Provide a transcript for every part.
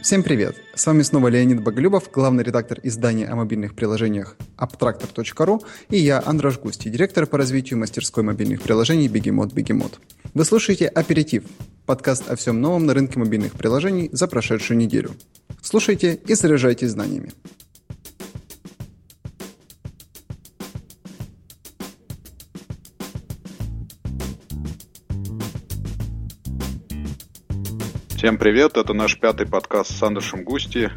Всем привет! С вами снова Леонид Боголюбов, главный редактор издания о мобильных приложениях abtractor.ru и я, Андраш Густи, директор по развитию мастерской мобильных приложений Бегемот Бегемот. Вы слушаете «Аперитив» – подкаст о всем новом на рынке мобильных приложений за прошедшую неделю. Слушайте и заряжайтесь знаниями. Всем привет, это наш пятый подкаст с Андершем Густи,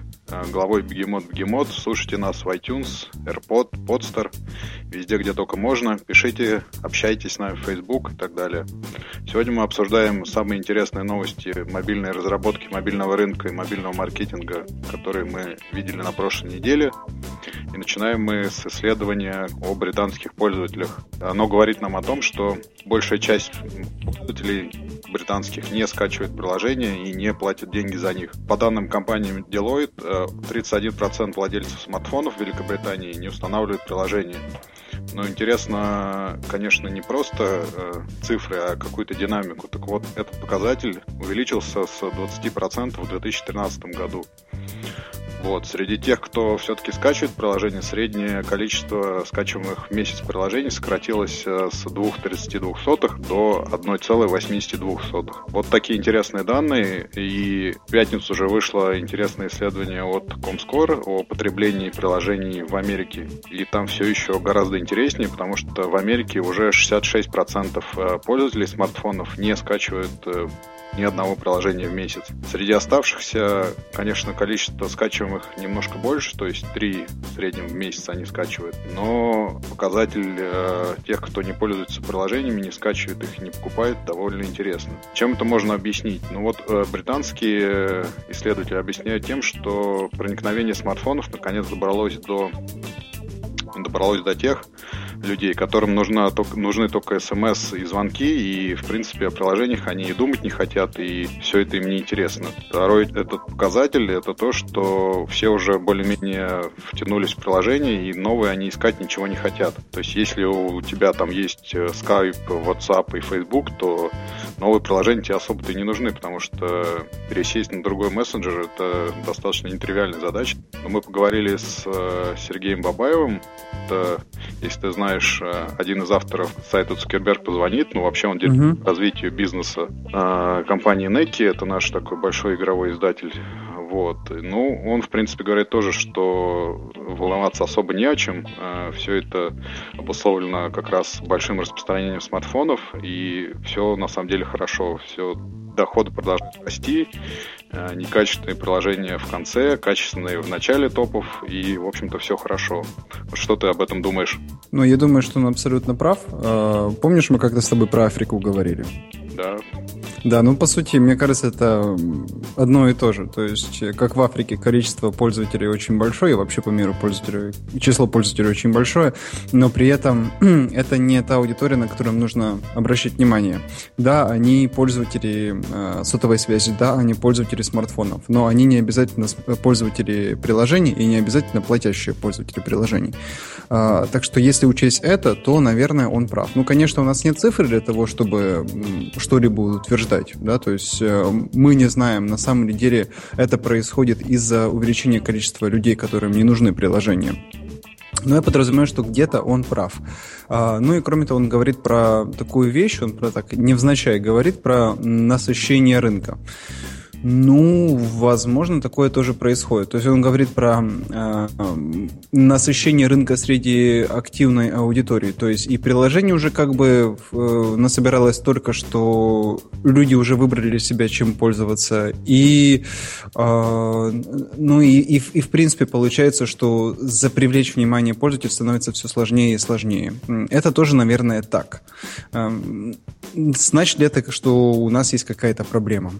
главой Бегемот Бегемот. Слушайте нас в iTunes, AirPod, Podster, везде, где только можно. Пишите, общайтесь с нами в Facebook и так далее. Сегодня мы обсуждаем самые интересные новости мобильной разработки, мобильного рынка и мобильного маркетинга, которые мы видели на прошлой неделе. И начинаем мы с исследования о британских пользователях. Оно говорит нам о том, что большая часть пользователей британских не скачивает приложения и не платит деньги за них. По данным компании Deloitte, 31% э, владельцев смартфонов в Великобритании не устанавливают приложение. Но интересно, конечно, не просто э, цифры, а какую-то динамику. Так вот, этот показатель увеличился с 20% в 2013 году. Вот. Среди тех, кто все-таки скачивает приложение, среднее количество скачиваемых в месяц приложений сократилось э, с 2,32 до 1,82. Вот такие интересные данные. И в пятницу уже вышло интересное исследование от Comscore о потреблении приложений в Америке. И там все еще гораздо интереснее, потому что в Америке уже 66% э, пользователей смартфонов не скачивают э, ни одного приложения в месяц. Среди оставшихся, конечно, количество скачиваемых немножко больше, то есть 3 в среднем в месяц они скачивают, но показатель э, тех, кто не пользуется приложениями, не скачивает их, не покупает, довольно интересно. Чем это можно объяснить? Ну вот э, британские исследователи объясняют тем, что проникновение смартфонов наконец добралось до добралось до тех, людей, которым нужна, только, нужны только смс и звонки, и, в принципе, о приложениях они и думать не хотят, и все это им не интересно. Второй этот показатель — это то, что все уже более-менее втянулись в приложение, и новые они искать ничего не хотят. То есть, если у тебя там есть э, Skype, WhatsApp и Facebook, то новые приложения тебе особо-то не нужны, потому что пересесть на другой мессенджер — это достаточно нетривиальная задача. Но мы поговорили с э, Сергеем Бабаевым, если ты знаешь, э, один из авторов сайта Цукерберг позвонит, ну, вообще он делает uh-huh. развитию бизнеса э, компании Neki, это наш такой большой игровой издатель. Вот. Ну, он, в принципе, говорит тоже, что волноваться особо не о чем. Э, все это обусловлено как раз большим распространением смартфонов, и все на самом деле хорошо. Все доходы продолжают расти, э, некачественные приложения в конце, качественные в начале топов, и, в общем-то, все хорошо. Что ты об этом думаешь? Ну, я думаю, что он абсолютно прав. Э, помнишь, мы как-то с тобой про Африку говорили? Да. Да, ну по сути, мне кажется, это одно и то же. То есть, как в Африке количество пользователей очень большое, и вообще по миру пользователей, число пользователей очень большое, но при этом это не та аудитория, на которую нужно обращать внимание. Да, они пользователи э, сотовой связи, да, они пользователи смартфонов, но они не обязательно пользователи приложений и не обязательно платящие пользователи приложений. Э, так что если учесть это, то, наверное, он прав. Ну, конечно, у нас нет цифр для того, чтобы что-либо утверждать ждать, да, то есть э, мы не знаем, на самом деле это происходит из-за увеличения количества людей, которым не нужны приложения. Но я подразумеваю, что где-то он прав. А, ну и кроме того, он говорит про такую вещь, он про так невзначай говорит про насыщение рынка. Ну, возможно, такое тоже происходит. То есть он говорит про э, насыщение рынка среди активной аудитории. То есть и приложение уже как бы э, насобиралось только, что люди уже выбрали для себя, чем пользоваться. И, э, ну и, и, и в принципе получается, что за привлечь внимание пользователя становится все сложнее и сложнее. Это тоже, наверное, так. Э, значит ли это, что у нас есть какая-то проблема?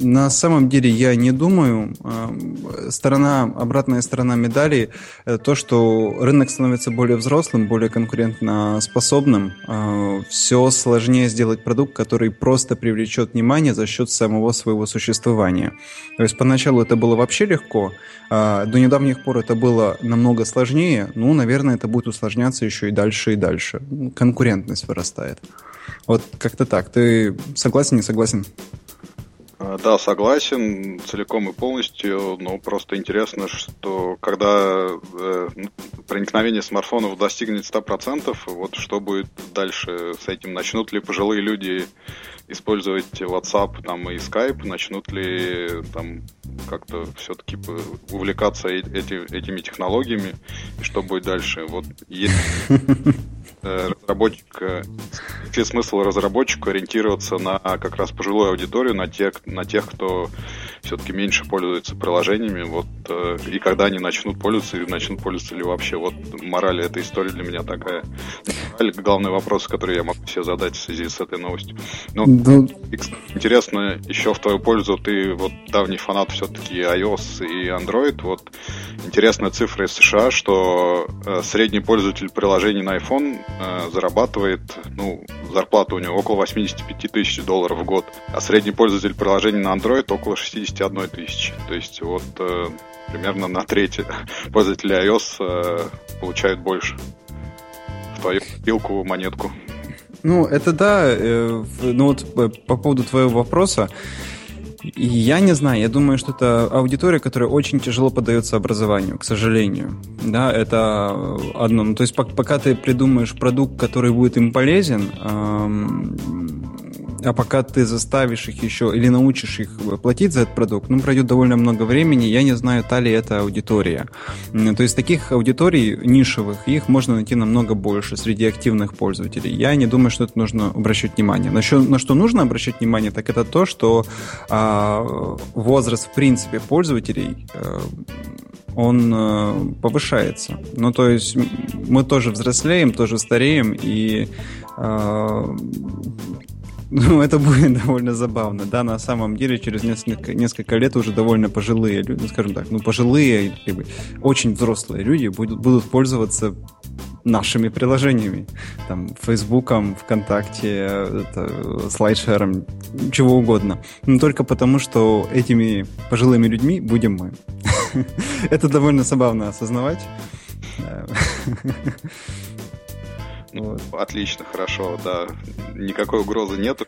На самом деле я не думаю. Э, сторона, обратная сторона медали – это то, что рынок становится более взрослым, более конкурентно способным. Э, Все сложнее сделать продукт, который просто привлечет внимание за счет самого своего существования. То есть поначалу это было вообще легко, а до недавних пор это было намного сложнее. Ну, наверное, это будет усложняться еще и дальше и дальше. Конкурентность вырастает. Вот как-то так. Ты согласен, не согласен? Да, согласен целиком и полностью, но просто интересно, что когда э, проникновение смартфонов достигнет 100%, вот что будет дальше с этим? Начнут ли пожилые люди использовать WhatsApp там, и Skype, начнут ли там как-то все-таки увлекаться эти, этими технологиями, и что будет дальше? Вот есть э, разработчик, э, есть смысл разработчику ориентироваться на как раз пожилую аудиторию, на тех, на тех, кто все-таки меньше пользуется приложениями, вот, э, и когда они начнут пользоваться, и начнут пользоваться ли вообще, вот, мораль этой истории для меня такая. Мораль, главный вопрос, который я могу себе задать в связи с этой новостью. Ну, да. интересно, еще в твою пользу, ты вот давний фанат все-таки iOS и Android, вот, интересная цифра из США, что э, средний пользователь приложений на iPhone э, зарабатывает, ну, зарплата у него около 85 тысяч долларов в год, а средний пользователь приложений на Android около 61 тысячи. То есть вот э, примерно на треть пользователей iOS э, получают больше в твою пилку монетку. Ну, это да. Э, ну вот э, по поводу твоего вопроса, я не знаю, я думаю, что это аудитория, которая очень тяжело поддается образованию, к сожалению. Да, это одно. Ну, то есть пока ты придумаешь продукт, который будет им полезен, а пока ты заставишь их еще или научишь их платить за этот продукт, ну, пройдет довольно много времени, я не знаю, та ли это аудитория. То есть таких аудиторий нишевых, их можно найти намного больше среди активных пользователей. Я не думаю, что это нужно обращать внимание. На что, на что нужно обращать внимание, так это то, что а, возраст, в принципе, пользователей а, он э, повышается. Ну, то есть мы тоже взрослеем, тоже стареем, и э, ну, это будет довольно забавно. Да, на самом деле, через несколько, несколько лет уже довольно пожилые люди, ну, скажем так, ну, пожилые, либо очень взрослые люди будут, будут пользоваться нашими приложениями. Там, Фейсбуком, ВКонтакте, это, слайдшером, чего угодно. Но только потому, что этими пожилыми людьми будем мы. Это довольно забавно осознавать. Вот. Отлично, хорошо, да. Никакой угрозы нету,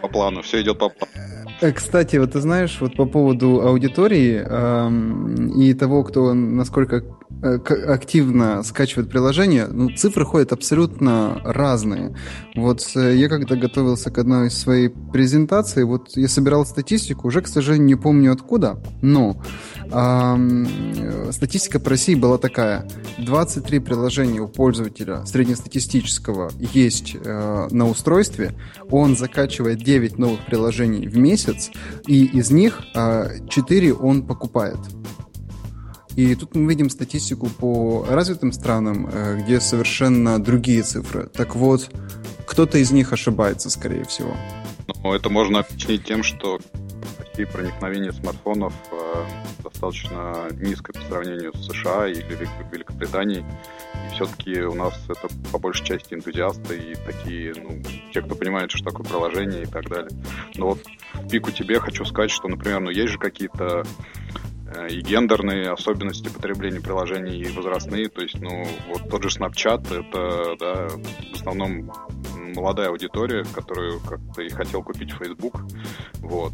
по плану, все идет по плану. Э, кстати, вот ты знаешь, вот по поводу аудитории эм, и того, кто насколько активно скачивает приложение, ну, цифры ходят абсолютно разные. Вот э, я когда готовился к одной из своей презентаций, вот я собирал статистику, уже, к сожалению, не помню откуда, но э, статистика по России была такая. 23 приложения у пользователя среднестатистического есть э, на устройстве, он закачивает 9 новых приложений в месяц, и из них э, 4 он покупает. И тут мы видим статистику по развитым странам, э, где совершенно другие цифры. Так вот, кто-то из них ошибается, скорее всего. Ну, это можно объяснить тем, что России проникновение смартфонов э, достаточно низкое по сравнению с США или Великобританией. И все-таки у нас это по большей части энтузиасты и такие, ну, те, кто понимает, что такое приложение и так далее. Но вот в пику тебе хочу сказать, что, например, ну, есть же какие-то и гендерные особенности потребления приложений, и возрастные. То есть, ну, вот тот же Snapchat, это, да, в основном молодая аудитория, которую как-то и хотел купить Facebook. Вот.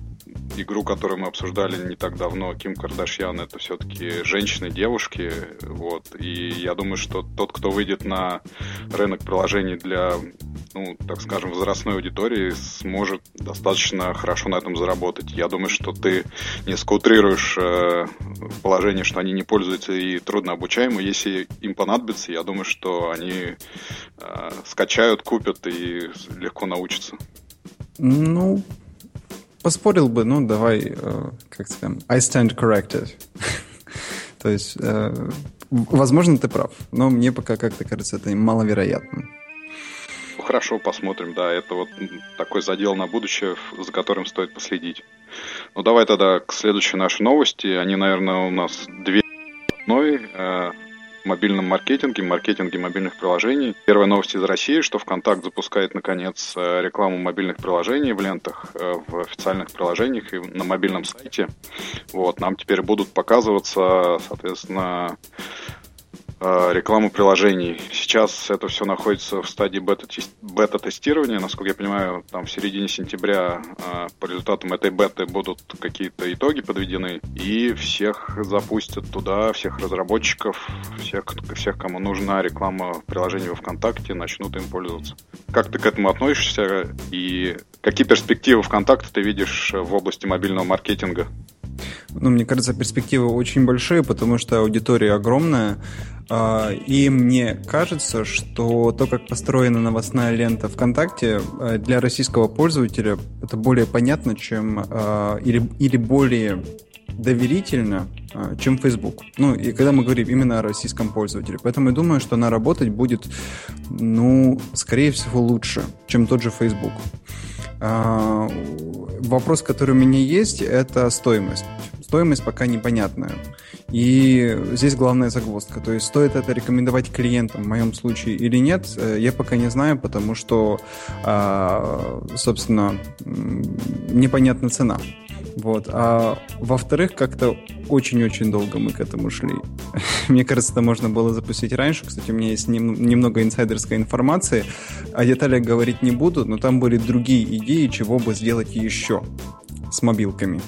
Игру, которую мы обсуждали не так давно, Ким Кардашьян, это все-таки женщины, девушки. Вот. И я думаю, что тот, кто выйдет на рынок приложений для ну, так скажем, возрастной аудитории сможет достаточно хорошо на этом заработать. Я думаю, что ты не скаутрируешь э, положение, что они не пользуются и трудно обучаемы. Если им понадобится, я думаю, что они э, скачают, купят и легко научатся. Ну, поспорил бы, ну, давай, э, как скажем, I stand corrected. То есть, э, возможно, ты прав, но мне пока как-то кажется это маловероятно хорошо, посмотрим, да, это вот такой задел на будущее, за которым стоит последить. Ну, давай тогда к следующей нашей новости. Они, наверное, у нас две одной. Э, мобильном маркетинге, маркетинге мобильных приложений. Первая новость из России, что ВКонтакт запускает, наконец, э, рекламу мобильных приложений в лентах, э, в официальных приложениях и на мобильном сайте. Вот, нам теперь будут показываться, соответственно, рекламу приложений. Сейчас это все находится в стадии бета-тестирования. Насколько я понимаю, там в середине сентября э, по результатам этой беты будут какие-то итоги подведены, и всех запустят туда, всех разработчиков, всех, всех кому нужна реклама приложений во ВКонтакте, начнут им пользоваться. Как ты к этому относишься и какие перспективы ВКонтакте ты видишь в области мобильного маркетинга? Ну, мне кажется, перспективы очень большие, потому что аудитория огромная. А, и мне кажется, что то, как построена новостная лента ВКонтакте, э, для российского пользователя это более понятно, чем а, или, или более доверительно, а, чем Facebook. Ну, и когда мы говорим именно о российском пользователе. Поэтому я думаю, что она работать будет, ну, скорее всего, лучше, чем тот же Facebook. Вопрос, который у меня есть, это стоимость стоимость пока непонятная. И здесь главная загвоздка. То есть стоит это рекомендовать клиентам в моем случае или нет, э, я пока не знаю, потому что, а, собственно, непонятна цена. Вот. А во-вторых, как-то очень-очень долго мы к этому шли. Мне кажется, это можно было запустить раньше. Кстати, у меня есть нем- немного инсайдерской информации. О деталях говорить не буду, но там были другие идеи, чего бы сделать еще с мобилками.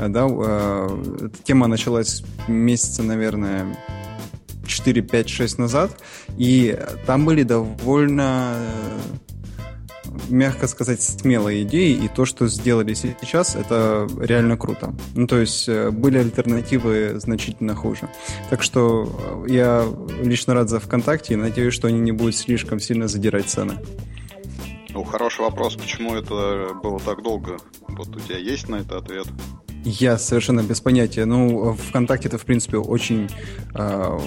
Э, да, э, эта тема началась месяца, наверное, 4, 5, 6 назад, и там были довольно э, мягко сказать, смелые идеи, и то, что сделали сейчас, это реально круто. Ну, то есть были альтернативы значительно хуже. Так что я лично рад за ВКонтакте и надеюсь, что они не будут слишком сильно задирать цены. Ну, хороший вопрос, почему это было так долго? Вот у тебя есть на это ответ? Я совершенно без понятия. Ну, ВКонтакте это, в принципе, очень э,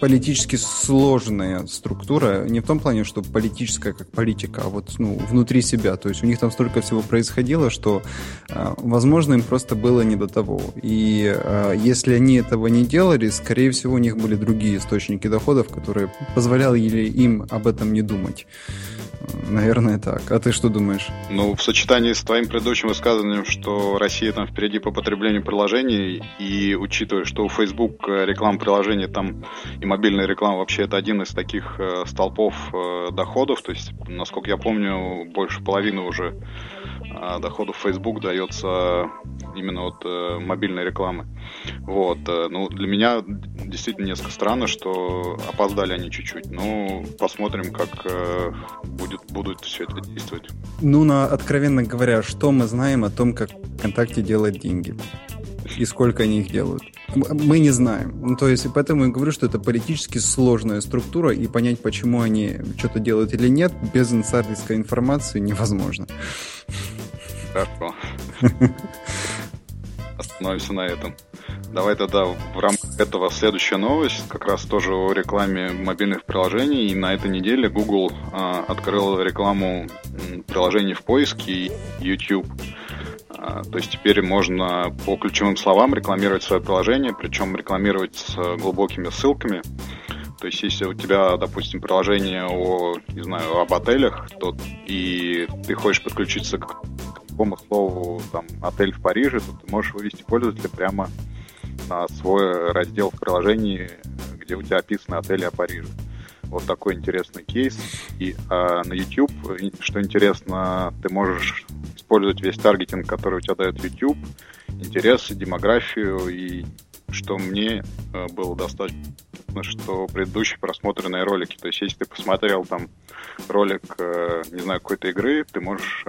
политически сложная структура. Не в том плане, что политическая как политика, а вот ну, внутри себя. То есть у них там столько всего происходило, что, э, возможно, им просто было не до того. И э, если они этого не делали, скорее всего, у них были другие источники доходов, которые позволяли им об этом не думать. Наверное, так. А ты что думаешь? Ну, в сочетании с твоим предыдущим высказыванием, что Россия там впереди по потреблению приложений, и учитывая, что у Facebook э, реклама приложений там и мобильная реклама вообще это один из таких э, столпов э, доходов, то есть, насколько я помню, больше половины уже доходов Facebook дается именно от э, мобильной рекламы. Вот. Э, ну, для меня действительно несколько странно, что опоздали они чуть-чуть. Ну, посмотрим, как э, будет, будут все это действовать. Ну, на, откровенно говоря, что мы знаем о том, как ВКонтакте делает деньги? И сколько они их делают? Мы не знаем. Ну, то есть, поэтому я говорю, что это политически сложная структура, и понять, почему они что-то делают или нет, без инсайдерской информации невозможно. Хорошо. Остановимся на этом. Давай тогда в рамках этого следующая новость, как раз тоже о рекламе мобильных приложений. И на этой неделе Google а, открыл рекламу приложений в поиске и YouTube. А, то есть теперь можно по ключевым словам рекламировать свое приложение, причем рекламировать с глубокими ссылками. То есть, если у тебя, допустим, приложение о, не знаю, об отелях, то и ты хочешь подключиться к какому слову там отель в Париже, то ты можешь вывести пользователя прямо на свой раздел в приложении, где у тебя описаны отели о Париже. Вот такой интересный кейс. И а, на YouTube, что интересно, ты можешь использовать весь таргетинг, который у тебя дает YouTube, интересы, демографию и что мне э, было достаточно, что предыдущие просмотренные ролики. То есть, если ты посмотрел там ролик, э, не знаю, какой-то игры, ты можешь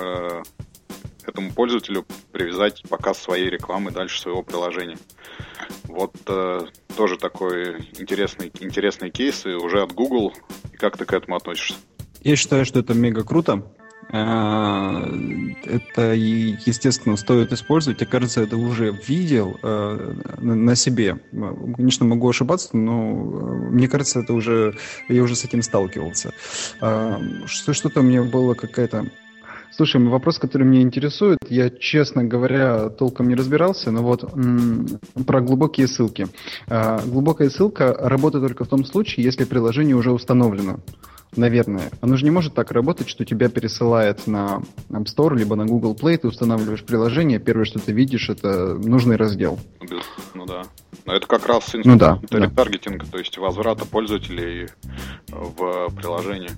э, этому пользователю привязать показ своей рекламы дальше своего приложения. Вот э, тоже такой интересный, интересный кейс и уже от Google. И как ты к этому относишься? Я считаю, что это мега круто. А, это, естественно, стоит использовать. Я, кажется, это уже видел э, на себе. Конечно, могу ошибаться, но э, мне кажется, это уже я уже с этим сталкивался. Что-то у меня было какая-то Слушай, вопрос, который меня интересует, я, честно говоря, толком не разбирался, но вот м- про глубокие ссылки. А, глубокая ссылка работает только в том случае, если приложение уже установлено. Наверное. Оно же не может так работать, что тебя пересылает на App Store, либо на Google Play, ты устанавливаешь приложение, первое, что ты видишь, это нужный раздел. Ну да. Но это как раз инструмент ну, да, ретаргетинга, да. то есть возврата пользователей в приложение.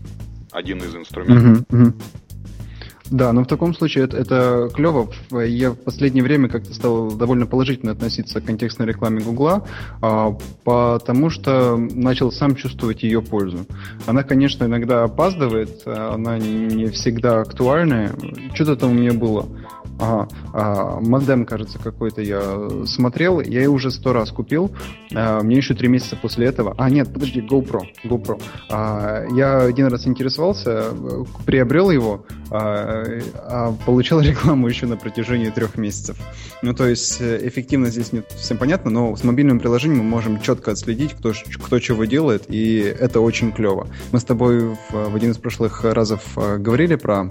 Один из инструментов. Угу, угу. Да, но в таком случае это, это клево. Я в последнее время как-то стал довольно положительно относиться к контекстной рекламе Гугла, а, потому что начал сам чувствовать ее пользу. Она, конечно, иногда опаздывает, она не всегда актуальная. Что-то там у меня было. Ага, а, модем, кажется, какой-то я смотрел, я его уже сто раз купил, а, мне еще три месяца после этого, а нет, подожди, GoPro, GoPro, а, я один раз интересовался, приобрел его, а, а получал рекламу еще на протяжении трех месяцев. Ну, то есть эффективно здесь не всем понятно, но с мобильным приложением мы можем четко отследить, кто, кто чего делает, и это очень клево. Мы с тобой в, в один из прошлых разов говорили про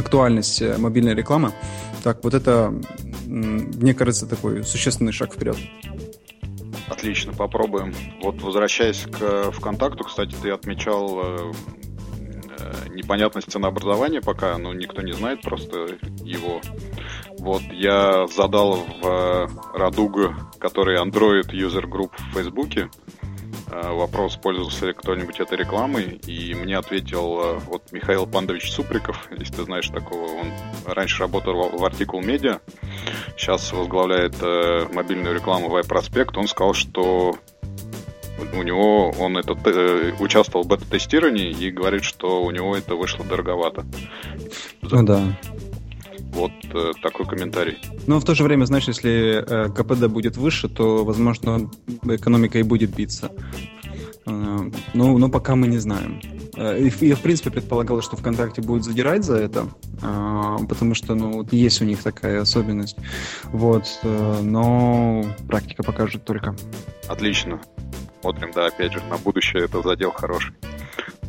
актуальность э, мобильной рекламы. Так, вот это, мне кажется, такой существенный шаг вперед. Отлично, попробуем. Вот возвращаясь к э, ВКонтакту, кстати, ты отмечал э, непонятность ценообразования пока, но никто не знает просто его. Вот я задал в Радугу, который Android User Group в Фейсбуке, вопрос, пользовался ли кто-нибудь этой рекламой, и мне ответил э, вот Михаил Пандович Суприков, если ты знаешь такого, он раньше работал в Article Media, сейчас возглавляет э, мобильную рекламу в iProspect, он сказал, что у него он это э, участвовал в бета-тестировании и говорит, что у него это вышло дороговато. Ну да. Вот э, такой комментарий. Но в то же время, знаешь, если э, КПД будет выше, то, возможно, экономика и будет биться. Э, но, но пока мы не знаем. Э, я, в принципе, предполагал, что ВКонтакте будет задирать за это, э, потому что, ну, вот есть у них такая особенность. Вот, э, но практика покажет только. Отлично. Смотрим, да, опять же, на будущее это задел хороший.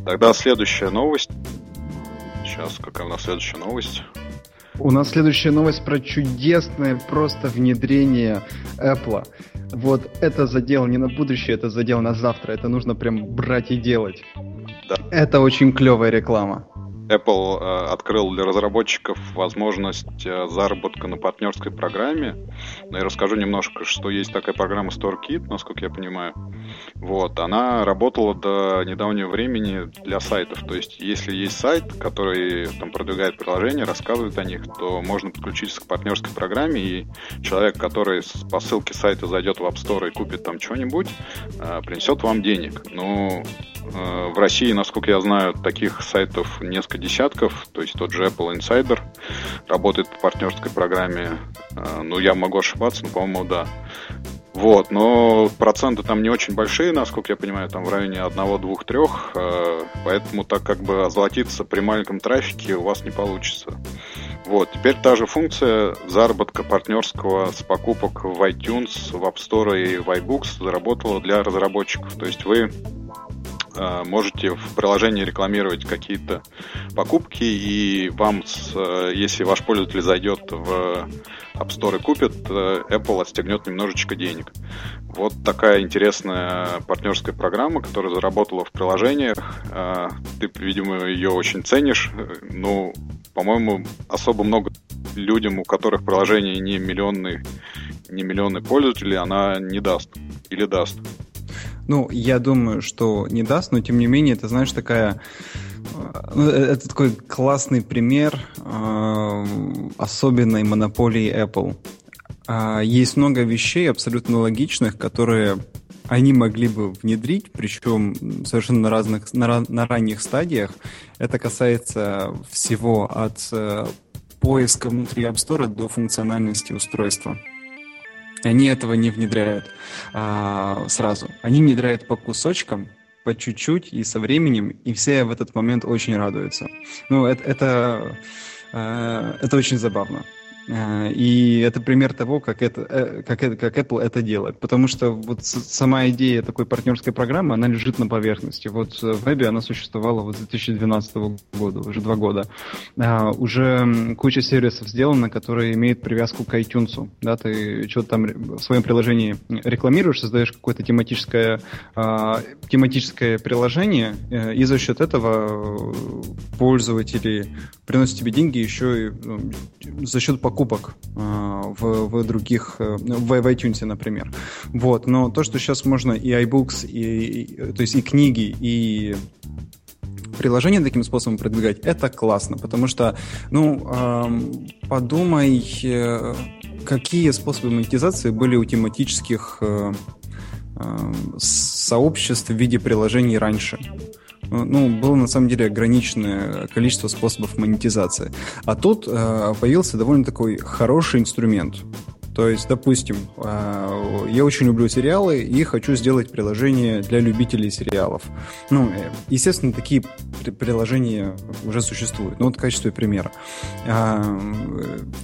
Тогда следующая новость. Сейчас, какая у нас следующая новость? У нас следующая новость про чудесное просто внедрение Apple. Вот это задел не на будущее, это задел на завтра. Это нужно прям брать и делать. Да. Это очень клевая реклама. Apple э, открыл для разработчиков возможность э, заработка на партнерской программе. Но я расскажу немножко, что есть такая программа StoreKit, насколько я понимаю. Вот, она работала до недавнего времени для сайтов. То есть, если есть сайт, который там продвигает приложение, рассказывает о них, то можно подключиться к партнерской программе, и человек, который по ссылке сайта зайдет в App Store и купит там что-нибудь, э, принесет вам денег. Ну, в России, насколько я знаю, таких сайтов несколько десятков, то есть тот же Apple Insider работает по партнерской программе. А, ну, я могу ошибаться, но, по-моему, да. Вот, но проценты там не очень большие, насколько я понимаю, там в районе 1, 2, 3, поэтому так как бы озолотиться при маленьком трафике у вас не получится. Вот, теперь та же функция заработка партнерского с покупок в iTunes, в App Store и в iBooks заработала для разработчиков. То есть вы Э, можете в приложении рекламировать какие-то покупки, и вам, э, если ваш пользователь зайдет в App Store и купит, э, Apple отстегнет немножечко денег. Вот такая интересная партнерская программа, которая заработала в приложениях. Ты, видимо, ее очень ценишь. Ну, по-моему, особо много людям, у которых приложение не миллионный, не миллионы пользователей, она не даст. Или даст. Ну, я думаю, что не даст, но тем не менее, это, знаешь, такая... Э, э, это такой классный пример э, особенной монополии Apple. Э, есть много вещей абсолютно логичных, которые они могли бы внедрить, причем совершенно на разных, на, на ранних стадиях. Это касается всего от э, поиска внутри App Store до функциональности устройства. Они этого не внедряют а, сразу. Они внедряют по кусочкам, по чуть-чуть и со временем, и все в этот момент очень радуются. Ну, это, это, э, это очень забавно. Э, и это пример того, как, это, э, как, это, как Apple это делает. Потому что вот сама идея такой партнерской программы, она лежит на поверхности. Вот в вебе она существовала вот с 2012 года, уже два года. А, уже куча сервисов сделана, которые имеют привязку к iTunes. Да, ты что-то там в своем приложении рекламируешь, создаешь какое-то тематическое, а, тематическое приложение, э, и за счет этого пользователи приносят тебе деньги еще и ну, за счет покупки покупок э, в, в других, э, в, в iTunes, например. Вот, но то, что сейчас можно и iBooks, и, и, то есть и книги, и приложения таким способом продвигать, это классно, потому что, ну, эм, подумай, э, какие способы монетизации были у тематических э, сообществ в виде приложений раньше ну, было на самом деле ограниченное количество способов монетизации. А тут э, появился довольно такой хороший инструмент. То есть, допустим, э, я очень люблю сериалы и хочу сделать приложение для любителей сериалов. Ну, э, естественно, такие приложения уже существуют. Ну, вот в качестве примера. Э,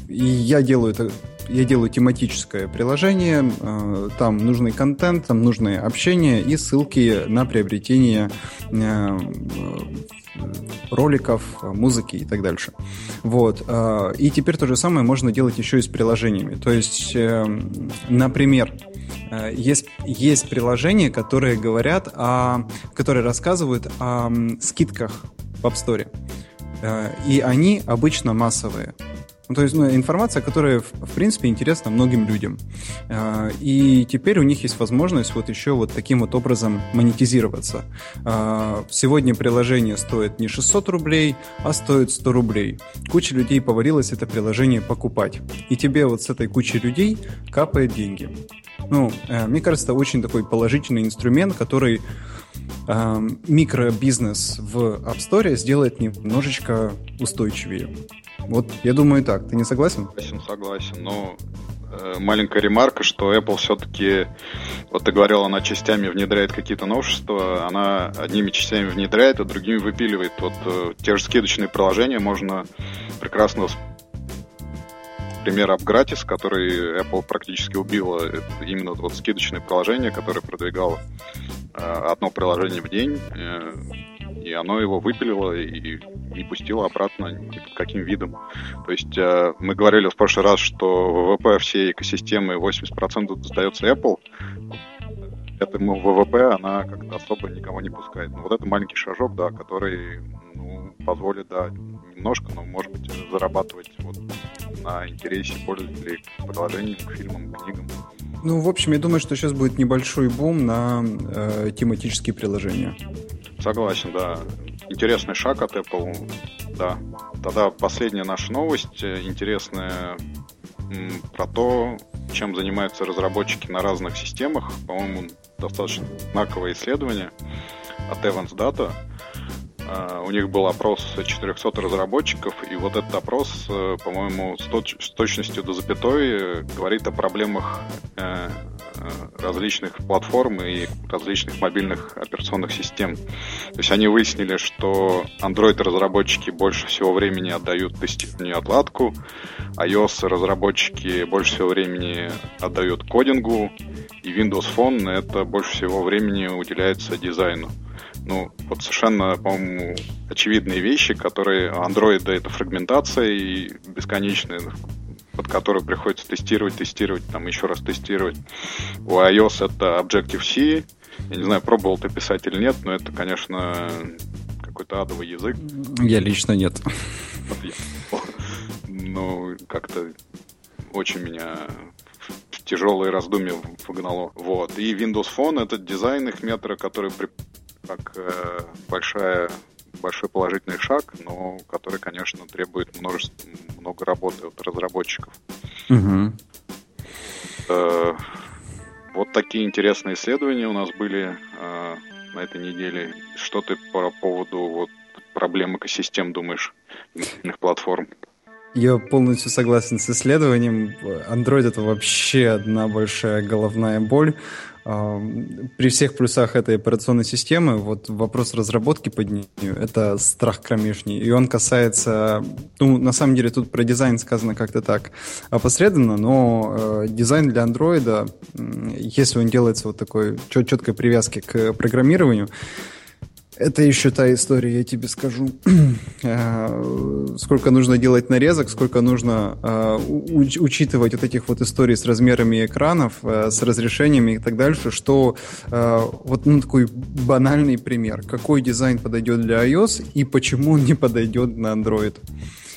и я делаю это я делаю тематическое приложение, э, там нужный контент, там нужное общение и ссылки на приобретение роликов, музыки и так дальше. Вот. Э, и теперь то же самое можно делать еще и с приложениями. То есть, например, есть, есть приложения, которые говорят о, которые рассказывают о скидках в App Store. И они обычно массовые. Ну, то есть ну, информация, которая, в, в принципе, интересна многим людям. А, и теперь у них есть возможность вот еще вот таким вот образом монетизироваться. А, сегодня приложение стоит не 600 рублей, а стоит 100 рублей. Куча людей поварилась это приложение покупать. И тебе вот с этой кучей людей капает деньги. Ну, э, мне кажется, это очень такой положительный инструмент, который э, микробизнес в App Store сделает немножечко устойчивее. Вот я думаю так. Ты не согласен? Согласен, согласен. Но э, маленькая ремарка, что Apple все-таки, вот ты говорил, она частями внедряет какие-то новшества, она одними частями внедряет, а другими выпиливает. Вот э, те же скидочные приложения можно прекрасно пример AppGratis, который Apple практически убила, именно вот скидочное приложение, которое продвигало э, одно приложение в день, э, и оно его выпилило и не пустило обратно ни под каким видом. То есть э, мы говорили в прошлый раз, что ВВП всей экосистемы 80% достается Apple. Этому ВВП она как-то особо никого не пускает. Но вот это маленький шажок, да, который ну, позволит, да, немножко, но, может быть, зарабатывать вот на интересе пользователей к приложениям, к фильмам, к книгам. Ну, в общем, я думаю, что сейчас будет небольшой бум на э, тематические приложения. Согласен, да. Интересный шаг от Apple, да. Тогда последняя наша новость, э, интересная про то, чем занимаются разработчики на разных системах. По-моему, достаточно знаковое исследование от Evans Data. А, у них был опрос 400 разработчиков, и вот этот опрос, э, по-моему, с точностью до запятой э, говорит о проблемах различных платформ и различных мобильных операционных систем. То есть они выяснили, что Android-разработчики больше всего времени отдают тестированию отладку, iOS-разработчики больше всего времени отдают кодингу, и Windows Phone это больше всего времени уделяется дизайну. Ну, вот совершенно, по-моему, очевидные вещи, которые Android это фрагментация и бесконечная под которую приходится тестировать, тестировать, там еще раз тестировать. У iOS это Objective-C. Я не знаю, пробовал ты писать или нет, но это, конечно, какой-то адовый язык. Я лично нет. Ну, как-то очень меня в тяжелые раздумья вогнало. Вот. И Windows Phone — это дизайн их метра, который при... как э, большая большой положительный шаг, но который, конечно, требует множество, много работы от разработчиков. Угу. Э, вот такие интересные исследования у нас были э, на этой неделе. Что ты по поводу вот, проблем экосистем думаешь, платформ? Я полностью согласен с исследованием. Android это вообще одна большая головная боль. При всех плюсах этой операционной системы, вот вопрос разработки под нее — это страх кромешний. И он касается... Ну, на самом деле, тут про дизайн сказано как-то так опосредованно, но э, дизайн для андроида, если он делается вот такой чет четкой привязки к программированию, это еще та история, я тебе скажу. Э, сколько нужно делать нарезок, сколько нужно э, учитывать вот этих вот историй с размерами экранов, э, с разрешениями и так дальше, что вот ну, такой банальный пример. Какой дизайн подойдет для iOS и почему он не подойдет на Android?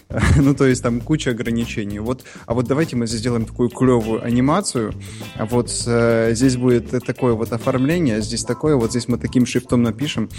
ну, то есть там куча ограничений. Вот, а вот давайте мы здесь сделаем такую клевую анимацию, а вот э, здесь будет такое вот оформление, здесь такое, вот здесь мы таким шрифтом напишем.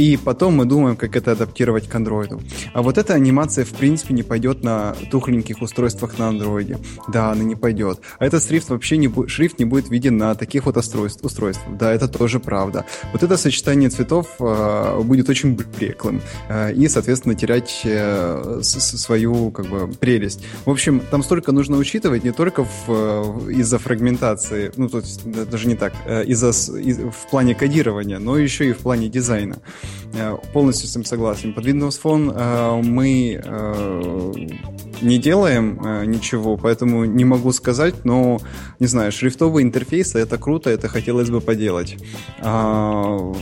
И потом мы думаем, как это адаптировать к андроиду. А вот эта анимация, в принципе, не пойдет на тухленьких устройствах на андроиде. Да, она не пойдет. А этот шрифт вообще не, будет, шрифт не будет виден на таких вот устройств, устройствах. Да, это тоже правда. Вот это сочетание цветов э, будет очень блеклым. Э, и, соответственно, терять э, свою как бы прелесть. В общем, там столько нужно учитывать не только в, из-за фрагментации, ну, то есть даже не так, э, из-за, из, в плане кодирования, но еще и в плане дизайна. Э, полностью с этим согласен. Под Windows Phone э, мы э, не делаем ничего, поэтому не могу сказать, но, не знаю, шрифтовые интерфейсы — это круто, это хотелось бы поделать. А,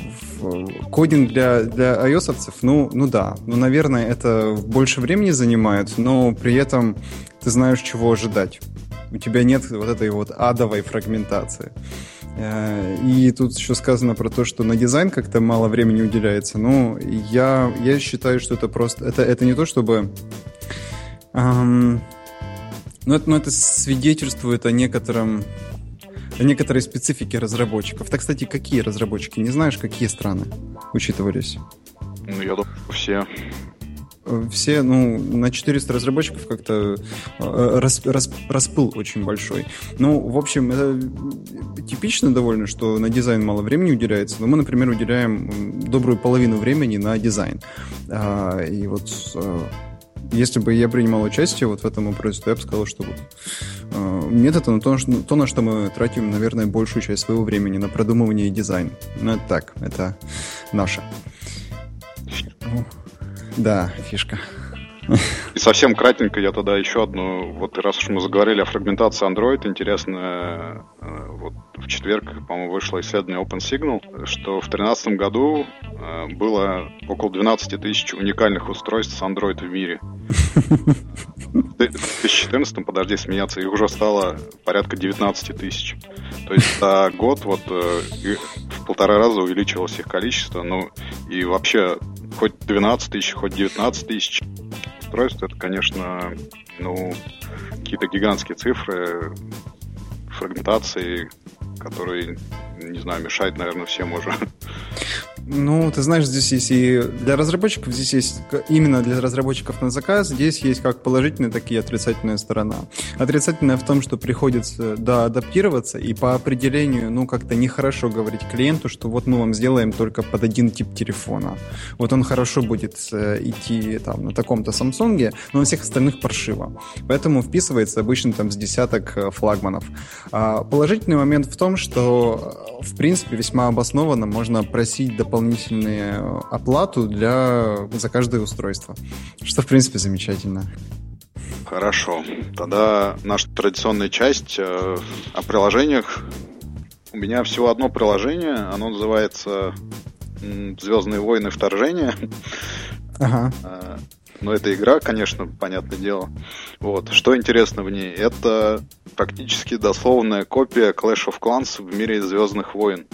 кодинг для, для ios ну, ну да, ну, наверное, это больше времени занимает, но при этом ты знаешь, чего ожидать. У тебя нет вот этой вот адовой фрагментации. Э, и тут еще сказано про то, что на дизайн как-то мало времени уделяется. Ну, я, я считаю, что это просто... Это, это не то, чтобы... Эм, но, это, но это свидетельствует о некотором о некоторой специфике разработчиков. Так, кстати, какие разработчики? Не знаешь, какие страны учитывались? Ну, я думаю, все все, ну, на 400 разработчиков как-то э, рас, рас, распыл очень большой. Ну, в общем, это типично довольно, что на дизайн мало времени уделяется, но мы, например, уделяем добрую половину времени на дизайн. А, и вот а, если бы я принимал участие вот в этом вопросе, то я бы сказал, что вот, э, метод на то, что, то, на что мы тратим, наверное, большую часть своего времени на продумывание и дизайн. Ну, это так, это наше. Да, фишка. И совсем кратенько я тогда еще одну, вот раз уж мы заговорили о фрагментации Android, интересно, э, вот в четверг, по-моему, вышло исследование OpenSignal, что в 2013 году э, было около 12 тысяч уникальных устройств с Android в мире. В 2014, подожди смеяться, их уже стало порядка 19 тысяч. То есть за год вот э, в полтора раза увеличилось их количество. Ну и вообще хоть 12 тысяч, хоть 19 тысяч устройств, это, конечно, ну, какие-то гигантские цифры фрагментации, которые, не знаю, мешают, наверное, всем уже. Ну, ты знаешь, здесь есть и для разработчиков, здесь есть именно для разработчиков на заказ, здесь есть как положительная, так и отрицательная сторона. Отрицательная в том, что приходится, да, адаптироваться, и по определению, ну, как-то нехорошо говорить клиенту, что вот мы вам сделаем только под один тип телефона. Вот он хорошо будет э, идти там на таком-то Samsung, но на всех остальных паршиво. Поэтому вписывается обычно там с десяток э, флагманов. А положительный момент в том, что, э, в принципе, весьма обоснованно можно просить дополнительно дополнительную оплату для, за каждое устройство. Что, в принципе, замечательно. Хорошо. Тогда наша традиционная часть э, о приложениях. У меня всего одно приложение. Оно называется Звездные войны вторжения. Ага. Э, но это игра, конечно, понятное дело. Вот. Что интересно в ней? Это практически дословная копия Clash of Clans в мире Звездных войн.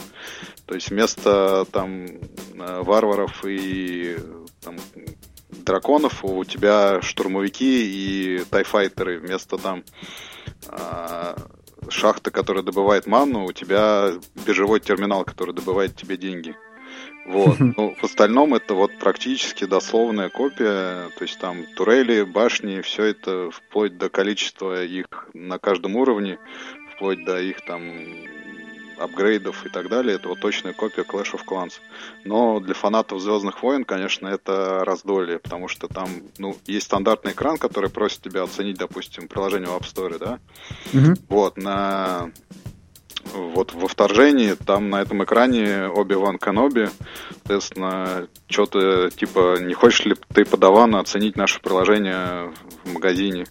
То есть вместо там э, варваров и там, драконов у тебя штурмовики и тайфайтеры. Вместо там э, шахты, которая добывает ману, у тебя биржевой терминал, который добывает тебе деньги. Вот. Ну, в остальном это вот практически дословная копия, то есть там турели, башни, все это вплоть до количества их на каждом уровне, вплоть до их там апгрейдов и так далее, это вот точная копия Clash of Clans. Но для фанатов Звездных войн, конечно, это раздолье, потому что там, ну, есть стандартный экран, который просит тебя оценить, допустим, приложение в App Store, да? Mm-hmm. Вот, на вот во вторжении, там на этом экране Оби-Ван Каноби, соответственно, что-то типа, не хочешь ли ты подавана оценить наше приложение в магазине?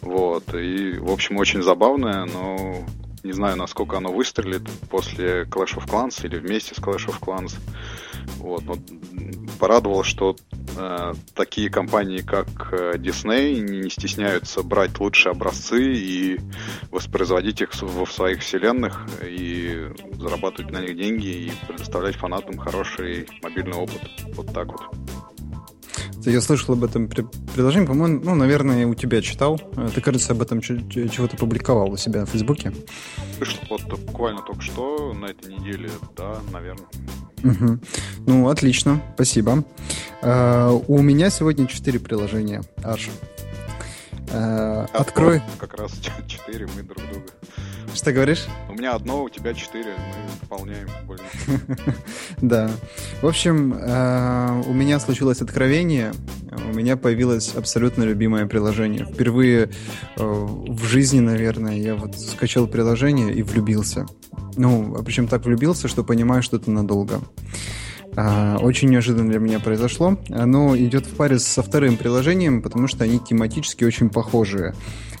Вот, и, в общем, очень забавное, но не знаю, насколько оно выстрелит после Clash of Clans или вместе с Clash of Clans. Вот, но порадовало, что э, такие компании, как э, Disney, не стесняются брать лучшие образцы и воспроизводить их в, в своих вселенных и зарабатывать на них деньги и предоставлять фанатам хороший мобильный опыт. Вот так вот. Я слышал об этом приложении, по-моему, ну, наверное, у тебя читал. Э, ты, кажется, об этом чего-то публиковал у себя на Фейсбуке. Вышло вот буквально только что на этой неделе, да, наверное. Угу. Ну, отлично, спасибо. Uh, у меня сегодня четыре приложения, Аж. Uh, открой. Как раз четыре мы друг друга. Что говоришь? У меня одно, у тебя четыре, мы выполняем больно. Да. В общем, э, у меня случилось откровение, у меня появилось абсолютно любимое приложение. Впервые э, в жизни, наверное, я вот скачал приложение и влюбился. Ну, а причем так влюбился, что понимаю, что это надолго. А, очень неожиданно для меня произошло. Оно идет в паре со вторым приложением, потому что они тематически очень похожие.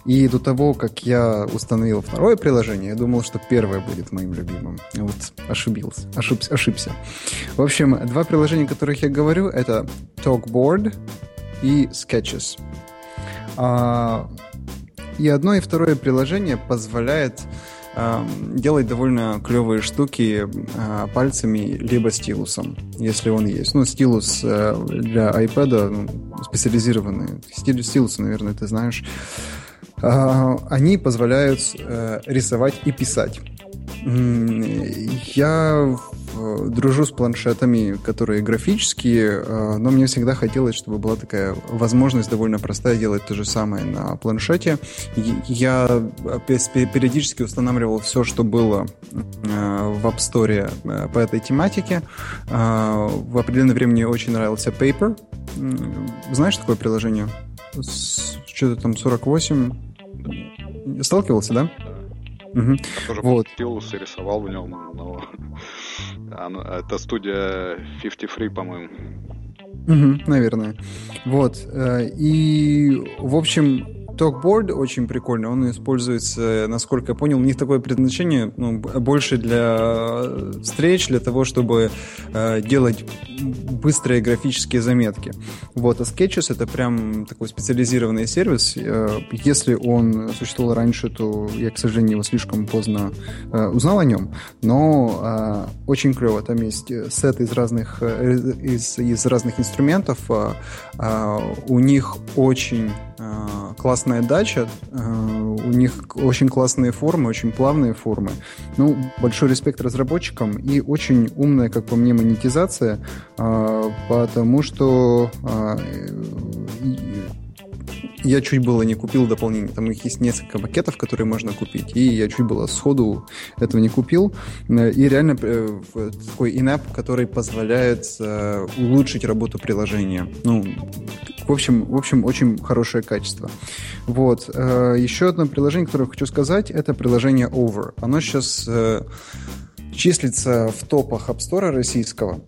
И до того, как я установил второе приложение, я думал, что первое будет моим любимым. Вот ошибился, ошибся, ошибся. В общем, два приложения, о которых я говорю, это Talkboard и Sketches. А, и одно и второе приложение позволяет делать довольно клевые штуки а, пальцами либо стилусом, если он есть. Ну, стилус э, для iPad ну, специализированный. Стилус, наверное, ты знаешь. А, они позволяют э, рисовать и писать. Я дружу с планшетами, которые графические, э, но мне всегда хотелось, чтобы была такая возможность довольно простая делать то же самое на планшете. Я периодически устанавливал все, что было э, в App Store по этой тематике. В определенное время мне очень нравился Paper. Знаешь такое приложение? Что-то там 48 Сталкивался, да? Угу. Я тоже вот. стилус и рисовал в нем, но это студия 50 Free, по-моему. Угу, наверное. Вот. Э, и, в общем, Talkboard очень прикольный, он используется, насколько я понял, у них такое предназначение ну, больше для встреч, для того, чтобы э, делать быстрые графические заметки. Вот, а Sketches это прям такой специализированный сервис. Э, если он существовал раньше, то я, к сожалению, его слишком поздно э, узнал о нем, но э, очень клево. Там есть сет из разных, э, из, из разных инструментов. Э, э, у них очень э, классная дача, э, у них очень классные формы, очень плавные формы. Ну, большой респект разработчикам и очень умная, как по мне, монетизация, э, потому что э, я чуть было не купил дополнение. Там их есть несколько пакетов, которые можно купить. И я чуть было сходу этого не купил. И реально такой инап, который позволяет улучшить работу приложения. Ну, в общем, в общем, очень хорошее качество. Вот. Э, еще одно приложение, которое хочу сказать, это приложение Over. Оно сейчас э, числится в топах App Store российского.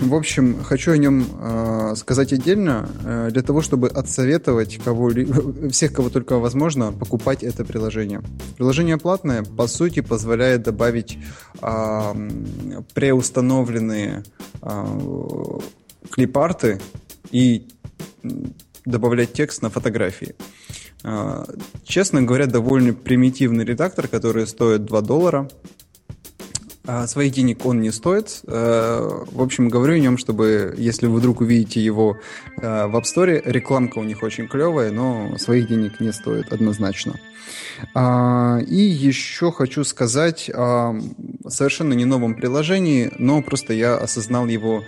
в общем, хочу о нем э, сказать отдельно, э, для того, чтобы отсоветовать кого всех, кого только возможно, покупать это приложение. Приложение платное, по сути, позволяет добавить э, преустановленные э, клипарты и добавлять текст на фотографии. А, честно говоря, довольно примитивный редактор, который стоит 2 доллара. А своих денег он не стоит. А, в общем, говорю о нем, чтобы, если вы вдруг увидите его в App Store, рекламка у них очень клевая, но своих денег не стоит однозначно. И еще хочу сказать о совершенно не новом приложении, но просто я осознал его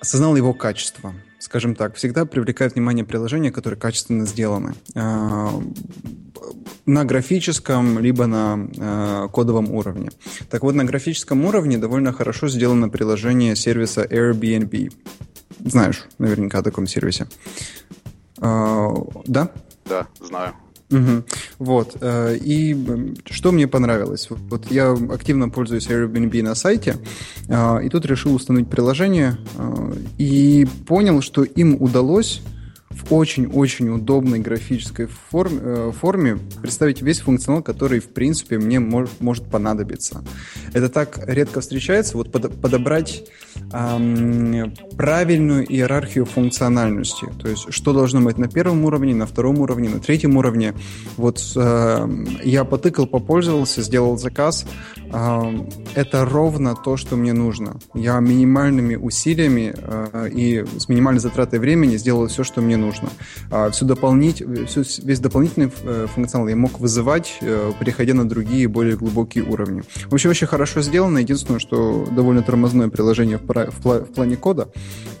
осознал его качество. Скажем так, всегда привлекает внимание приложения, которые качественно сделаны. А, на графическом, либо на э, кодовом уровне. Так вот, на графическом уровне довольно хорошо сделано приложение сервиса Airbnb. Знаешь наверняка о таком сервисе. Э, да? Да, знаю. Угу. Вот. Э, и что мне понравилось? Вот я активно пользуюсь Airbnb на сайте, э, и тут решил установить приложение, э, и понял, что им удалось в очень-очень удобной графической форме, форме представить весь функционал, который, в принципе, мне мож, может понадобиться. Это так редко встречается, вот под, подобрать правильную иерархию функциональности, то есть что должно быть на первом уровне, на втором уровне, на третьем уровне. Вот э, я потыкал, попользовался, сделал заказ, э, это ровно то, что мне нужно. Я минимальными усилиями э, и с минимальной затратой времени сделал все, что мне нужно нужно. А всю дополнить, всю, весь дополнительный э, функционал я мог вызывать, э, переходя на другие, более глубокие уровни. В общем, очень хорошо сделано. Единственное, что довольно тормозное приложение в, в, в плане кода,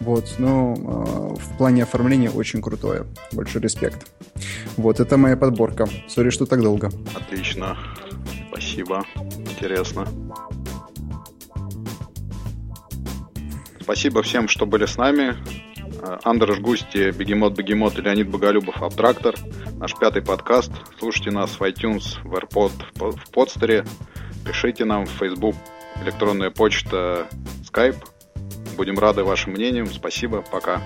вот, но э, в плане оформления очень крутое. Большой респект. Вот, это моя подборка. Сори, что так долго. Отлично. Спасибо. Интересно. Спасибо всем, что были с нами. Э, Андрош Густи, Бегемот Бегемот и Леонид Боголюбов, Абтрактор. Наш пятый подкаст. Слушайте нас в iTunes, в AirPod, в подстере. Пишите нам в Facebook, электронная почта, Skype. Будем рады вашим мнениям. Спасибо. Пока.